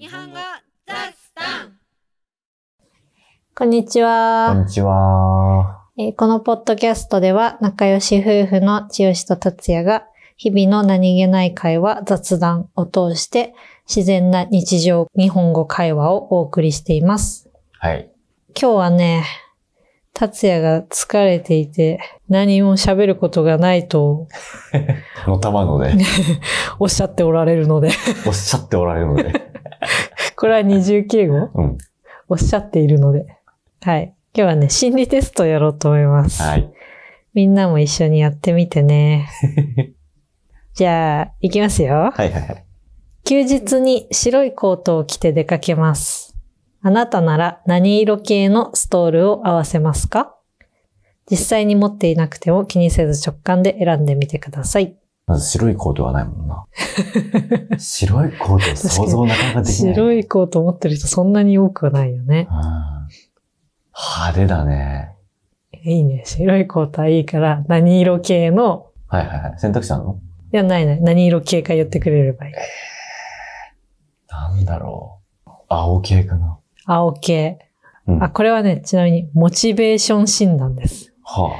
日本語ザスタンこんにちこんは、にちは。えーこのポッドキャストでは仲良し夫婦の千代と達也が日々の何気ない会話、雑談を通して自然な日常日本語会話をお送りしています。はい。今日はね、達也が疲れていて何も喋ることがないと のたまので、おっしゃっておられるので、おっしゃっておられるので。これは二重敬語？うん。おっしゃっているので。はい。今日はね、心理テストをやろうと思います。はい。みんなも一緒にやってみてね。じゃあ、いきますよ。はいはいはい。休日に白いコートを着て出かけます。あなたなら何色系のストールを合わせますか？実際に持っていなくても気にせず直感で選んでみてください。まず白いコートがないもんな。白いコート想像なかなかできない。い。白いコート持ってる人そんなに多くはないよね。派手だね。いいね。白いコートはいいから何色系の、はいはいはい。選択肢あるの？いや、ないない。何色系か言ってくれればいい。なんだろう。青系かな。青系。うん。あ、これはね、ちなみにモチベーション診断です。は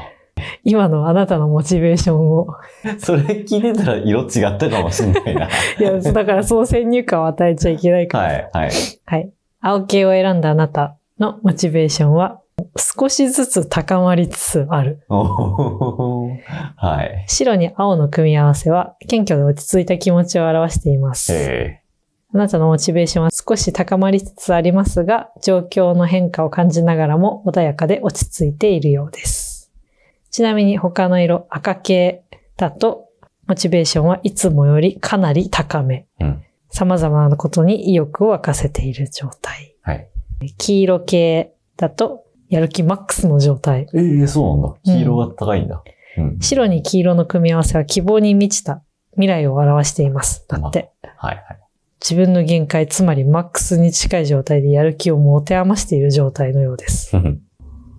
今のあなたのモチベーションを。あ。それ聞いてたら色違ったかもしんないな。いや、だからそう先入観を与えちゃいけないから。はいはい。はい。青系を選んだあなたのモチベーションは少しずつ高まりつつある。はい。白に青の組み合わせは謙虚で落ち着いた気持ちを表しています。えあなたのモチベーションは少し高まりつつありますが、状況の変化を感じながらも穏やかで落ち着いているようです。ちなみに他の色赤系だと、モチベーションはいつもよりかなり高め。えうん。様々なことに意欲を沸かせている状態。はい。黄色系だと、やる気マックスの状態。ええそうなんだ。黄色が高いんだ。うん。白に黄色の組み合わせは希望に満ちた未来を表しています。だって。はいはい。自分の限界、つまりマックスに近い状態でやる気を持て余している状態のようです。うん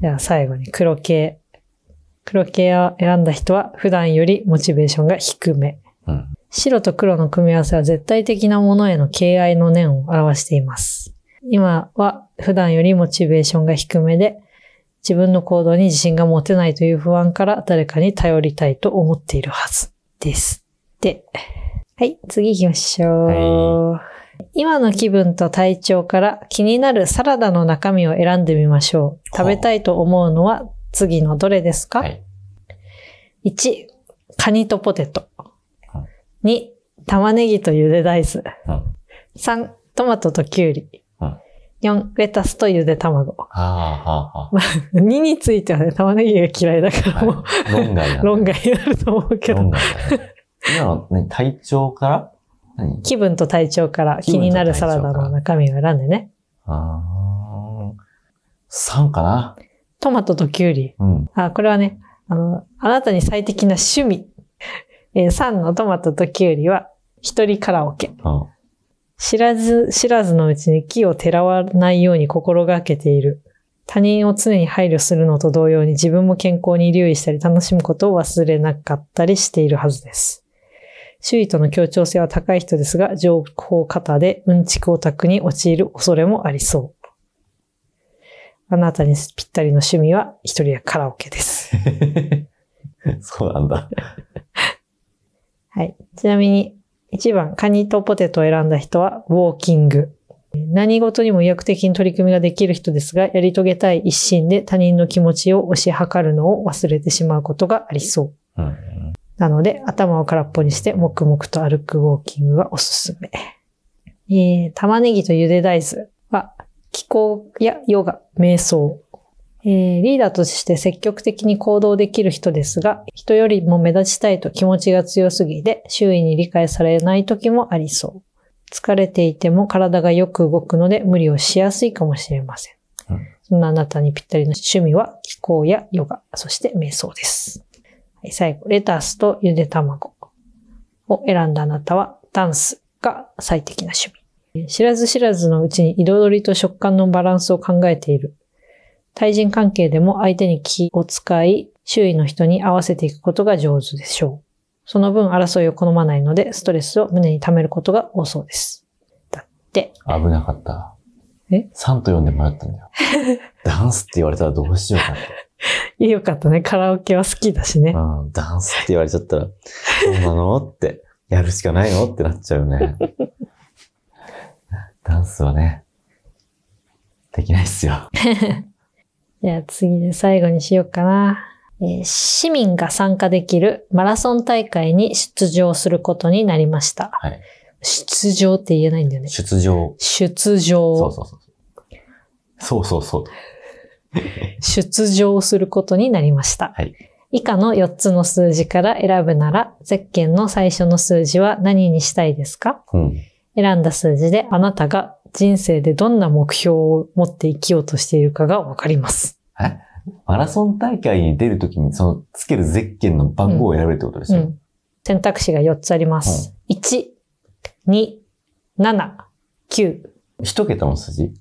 では最後に黒系。黒系を選んだ人は普段よりモチベーションが低め。うん。白と黒の組み合わせは絶対的なものへの敬愛の念を表しています。今は普段よりモチベーションが低めで、自分の行動に自信が持てないという不安から誰かに頼りたいと思っているはずです。で、はい、次行きましょう。今の気分と体調から気になるサラダの中身を選んでみましょう。食べたいと思うのは次のどれですか、はい。1、カニとポテトうん。2、玉ねぎとゆで大豆。うん。3、トマトとキュウリうん。4、レタスとゆで卵。はあはあは2についてはね、玉ねぎが嫌いだからあ。もう、はい。論外だ、論外になると思うけど、論外だね。今の、ね、体調から？何？気分と体調から気になるサラダの中身を選んでね。あー3かなトマトとキュウリ。うん。あ、これはね、あの、あなたに最適な趣味。えー3のトマトとキュウリは、一人カラオケ。うん。知らず知らずのうちに木をてらわないように心がけている。他人を常に配慮するのと同様に自分も健康に留意したり楽しむことを忘れなかったりしているはずです。周囲との協調性は高い人ですが、情報過多でうんちくオタクに陥る恐れもありそう。あなたにぴったりの趣味は一人やカラオケです。そうなんだ。はい。ちなみに、1番、カニとポテトを選んだ人は、ウォーキング。何事にも意欲的に取り組みができる人ですが、やり遂げたい一心で他人の気持ちを推し量るのを忘れてしまうことがありそう。うん。なので、頭を空っぽにして、黙々と歩くウォーキングがおすすめ。えー、玉ねぎとゆで大豆は、気候やヨガ、瞑想。えー、リーダーとして積極的に行動できる人ですが、人よりも目立ちたいと気持ちが強すぎて、周囲に理解されない時もありそう。疲れていても体がよく動くので無理をしやすいかもしれません。うんそんなあなたにぴったりの趣味は気候やヨガ、そして瞑想です。はい、最後、レタスとゆで卵を選んだあなたは、ダンスが最適な趣味。知らず知らずのうちに彩りと食感のバランスを考えている。対人関係でも相手に気を使い、周囲の人に合わせていくことが上手でしょう。その分争いを好まないので、ストレスを胸に溜めることが多そうです。だっって。危なかった。え ?3 と4で迷ったんだよ。ダンスって言われたらどうしようかって。よかったね。カラオケは好きだしね。うん、ダンスって言われちゃったら、そうなの？って、やるしかないの？ってなっちゃうよね。ダンスはね、できないっすよ。じゃあ次で最後にしようかな。えー市民が参加できるマラソン大会に出場することになりました。はい。出場って言えないんだよね。出場。出場。そうそうそう。そうそうそう。出場することになりました。はい。以下の4つの数字から選ぶなら、ゼッケンの最初の数字は何にしたいですか？うん。選んだ数字であなたが人生でどんな目標を持って生きようとしているかがわかります。え？マラソン大会に出るときに、その、つけるゼッケンの番号を選べるってことですよ。うん。選択肢が4つあります。1、2、7、9。一桁の数字？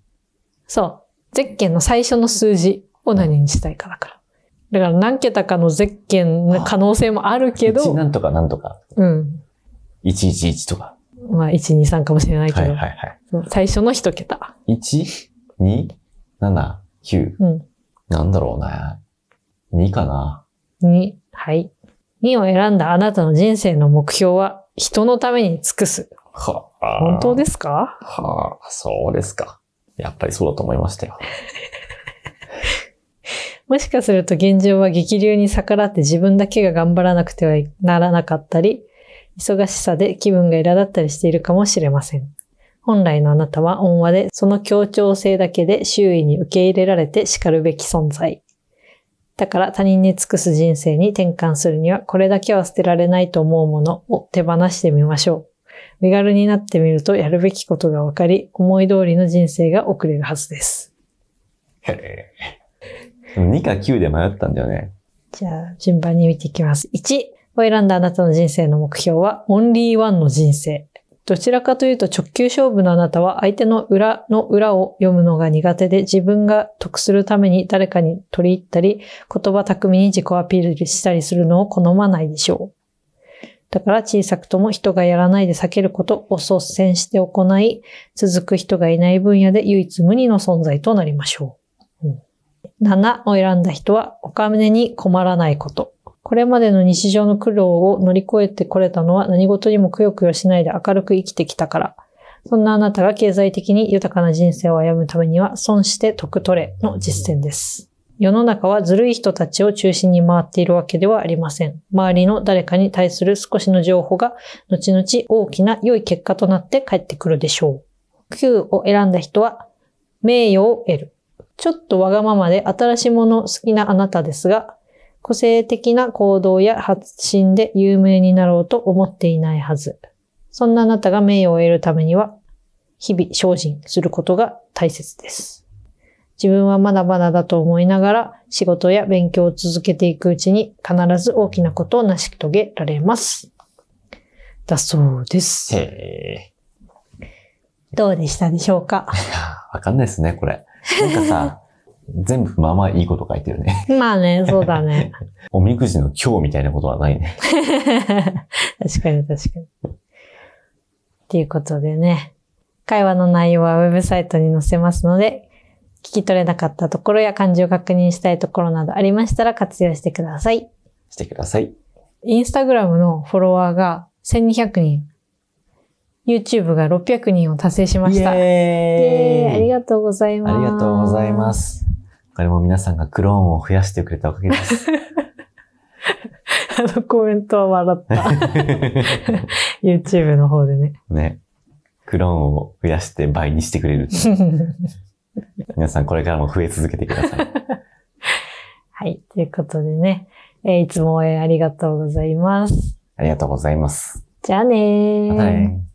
そう。ゼッケンの最初の数字を何にしたいかだから。だから何桁かのゼッケンの可能性もあるけ1ど、なんとかなんとか。うん。111とか。まあ、1、2、3かもしれないけど、はいはいはい。最初の一桁。1、2、7、9。うん。なんだろうな。2かな。2、はい。2を選んだあなたの人生の目標は、人のために尽くす。はあ。本当ですか？はあ、そうですか。やっぱりそうだと思いましたよ。もしかすると現状は激流に逆らって自分だけが頑張らなくてはならなかったり、忙しさで気分が苛立ったりしているかもしれません。本来のあなたは温和で、その協調性だけで周囲に受け入れられて叱るべき存在。だから他人に尽くす人生に転換するには、これだけは捨てられないと思うものを手放してみましょう。身軽になってみるとやるべきことが分かり、思い通りの人生が送れるはずです。へえ。でも2か9で迷ったんだよね。じゃあ、順番に見ていきます。1を選んだあなたの人生の目標は、オンリーワンの人生。どちらかというと直球勝負のあなたは相手の裏の裏を読むのが苦手で自分が得するために誰かに取り入ったり言葉巧みに自己アピールしたりするのを好まないでしょう。だから小さくとも人がやらないで避けることを率先して行い続く人がいない分野で唯一無二の存在となりましょう。うん7を選んだ人はお金に困らないこと。これまでの日常の苦労を乗り越えてこれたのは何事にもくよくよしないで明るく生きてきたから。そんなあなたが経済的に豊かな人生を歩むためには損して得取れの実践です。世の中はずるい人たちを中心に回っているわけではありません。周りの誰かに対する少しの情報が後々大きな良い結果となって帰ってくるでしょう。9を選んだ人は名誉を得る。ちょっとわがままで新しいもの好きなあなたですが、個性的な行動や発信で有名になろうと思っていないはず。そんなあなたが名誉を得るためには、日々精進することが大切です。自分はまだまだだと思いながら仕事や勉強を続けていくうちに必ず大きなことを成し遂げられます。だそうです。へえ。どうでしたでしょうか？わかんないですね、これ。なんかさ、全部まあまあいいこと書いてるね。まあね、そうだね。おみくじの今日みたいなことはないね。確かに確かに。ということでね、会話の内容はウェブサイトに載せますので、聞き取れなかったところや漢字を確認したいところなどありましたら活用してください。してください。インスタグラムのフォロワーが1200人、YouTube が600人を達成しました。イエーイありがとうございます。ありがとうございま。す。これも皆さんがクローンを増やしてくれたおかげです。あのコメントは笑った。YouTube の方でね。ね。クローンを増やして倍にしてくれる。皆さんこれからも増え続けてください。はい。ということでね、えーいつも応援ありがとうございます。ありがとうございます。じゃあねー。またね